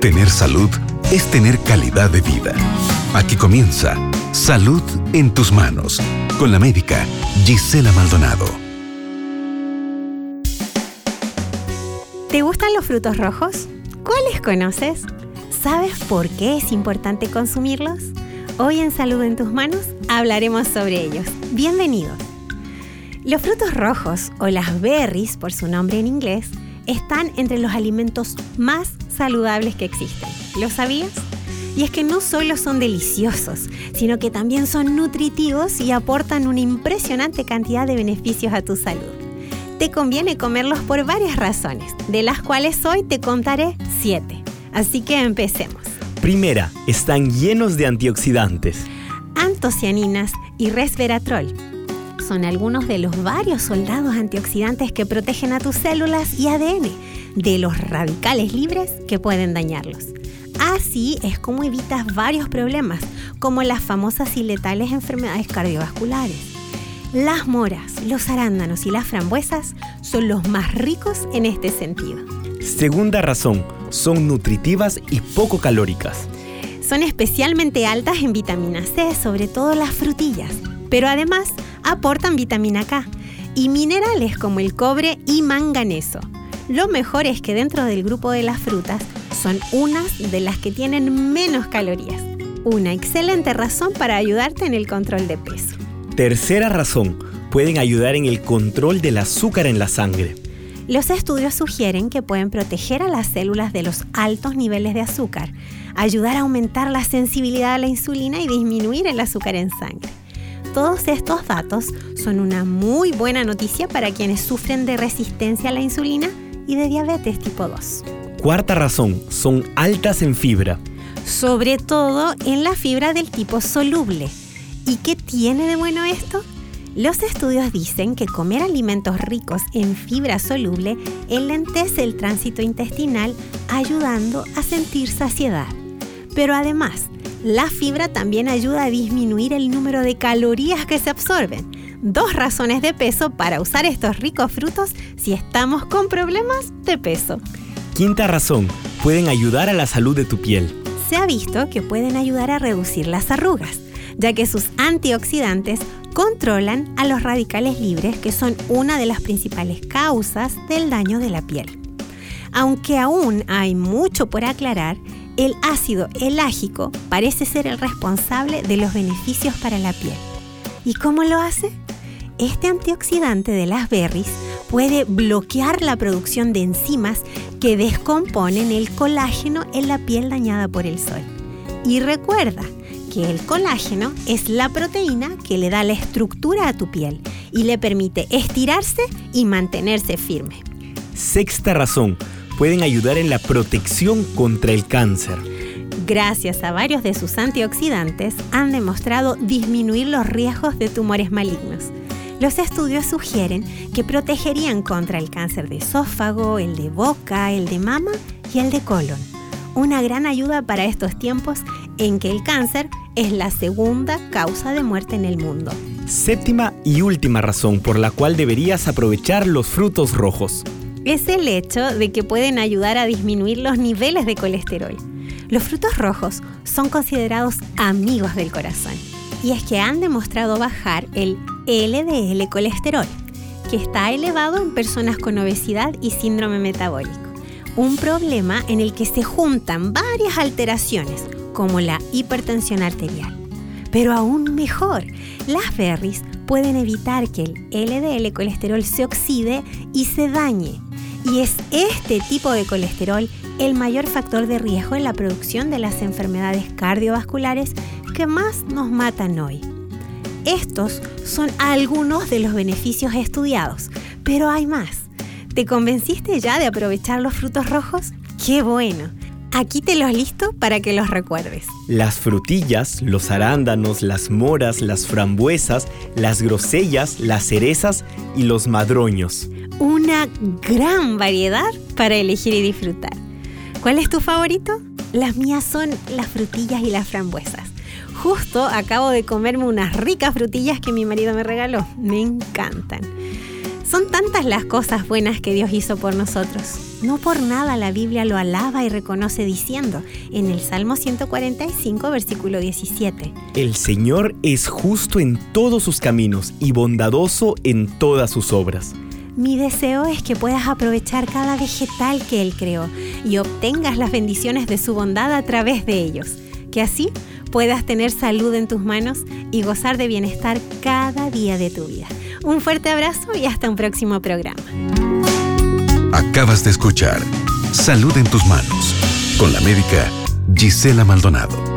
Tener salud es tener calidad de vida. Aquí comienza Salud en tus manos con la médica Gisela Maldonado. ¿Te gustan los frutos rojos? ¿Cuáles conoces? ¿Sabes por qué es importante consumirlos? Hoy en Salud en tus manos hablaremos sobre ellos. Bienvenidos. Los frutos rojos o las berries, por su nombre en inglés, están entre los alimentos más saludables que existen. ¿Lo sabías? Y es que no solo son deliciosos, sino que también son nutritivos y aportan una impresionante cantidad de beneficios a tu salud. Te conviene comerlos por varias razones, de las cuales hoy te contaré siete. Así que empecemos. Primera, están llenos de antioxidantes. Antocianinas y resveratrol son algunos de los varios soldados antioxidantes que protegen a tus células y ADN de los radicales libres que pueden dañarlos. Así es como evitas varios problemas, como las famosas y letales enfermedades cardiovasculares. Las moras, los arándanos y las frambuesas son los más ricos en este sentido. Segunda razón, son nutritivas y poco calóricas. Son especialmente altas en vitamina C, sobre todo las frutillas, pero además aportan vitamina K y minerales como el cobre y manganeso. Lo mejor es que dentro del grupo de las frutas son unas de las que tienen menos calorías. Una excelente razón para ayudarte en el control de peso. Tercera razón, pueden ayudar en el control del azúcar en la sangre. Los estudios sugieren que pueden proteger a las células de los altos niveles de azúcar, ayudar a aumentar la sensibilidad a la insulina y disminuir el azúcar en sangre. Todos estos datos son una muy buena noticia para quienes sufren de resistencia a la insulina y de diabetes tipo 2. Cuarta razón, son altas en fibra. Sobre todo en la fibra del tipo soluble. ¿Y qué tiene de bueno esto? Los estudios dicen que comer alimentos ricos en fibra soluble enlentece el tránsito intestinal ayudando a sentir saciedad. Pero además, la fibra también ayuda a disminuir el número de calorías que se absorben. Dos razones de peso para usar estos ricos frutos si estamos con problemas de peso. Quinta razón, pueden ayudar a la salud de tu piel. Se ha visto que pueden ayudar a reducir las arrugas, ya que sus antioxidantes controlan a los radicales libres que son una de las principales causas del daño de la piel. Aunque aún hay mucho por aclarar, el ácido elágico parece ser el responsable de los beneficios para la piel. ¿Y cómo lo hace? Este antioxidante de las berries puede bloquear la producción de enzimas que descomponen el colágeno en la piel dañada por el sol. Y recuerda que el colágeno es la proteína que le da la estructura a tu piel y le permite estirarse y mantenerse firme. Sexta razón, pueden ayudar en la protección contra el cáncer. Gracias a varios de sus antioxidantes, han demostrado disminuir los riesgos de tumores malignos. Los estudios sugieren que protegerían contra el cáncer de esófago, el de boca, el de mama y el de colon. Una gran ayuda para estos tiempos en que el cáncer es la segunda causa de muerte en el mundo. Séptima y última razón por la cual deberías aprovechar los frutos rojos es el hecho de que pueden ayudar a disminuir los niveles de colesterol. Los frutos rojos son considerados amigos del corazón y es que han demostrado bajar el LDL colesterol, que está elevado en personas con obesidad y síndrome metabólico, un problema en el que se juntan varias alteraciones como la hipertensión arterial. Pero aún mejor, las berries pueden evitar que el LDL colesterol se oxide y se dañe y es este tipo de colesterol el mayor factor de riesgo en la producción de las enfermedades cardiovasculares que más nos matan hoy. Estos son algunos de los beneficios estudiados, pero hay más. ¿Te convenciste ya de aprovechar los frutos rojos? ¡Qué bueno! Aquí te los listo para que los recuerdes. Las frutillas, los arándanos, las moras, las frambuesas, las grosellas, las cerezas y los madroños una gran variedad para elegir y disfrutar. ¿Cuál es tu favorito? Las mías son las frutillas y las frambuesas. Justo acabo de comerme unas ricas frutillas que mi marido me regaló. Me encantan. Son tantas las cosas buenas que Dios hizo por nosotros. No por nada la Biblia lo alaba y reconoce diciendo en el Salmo 145, versículo 17. El Señor es justo en todos sus caminos y bondadoso en todas sus obras. Mi deseo es que puedas aprovechar cada vegetal que Él creó y obtengas las bendiciones de su bondad a través de ellos. Que así puedas tener salud en tus manos y gozar de bienestar cada día de tu vida. Un fuerte abrazo y hasta un próximo programa. Acabas de escuchar Salud en tus manos con la médica Gisela Maldonado.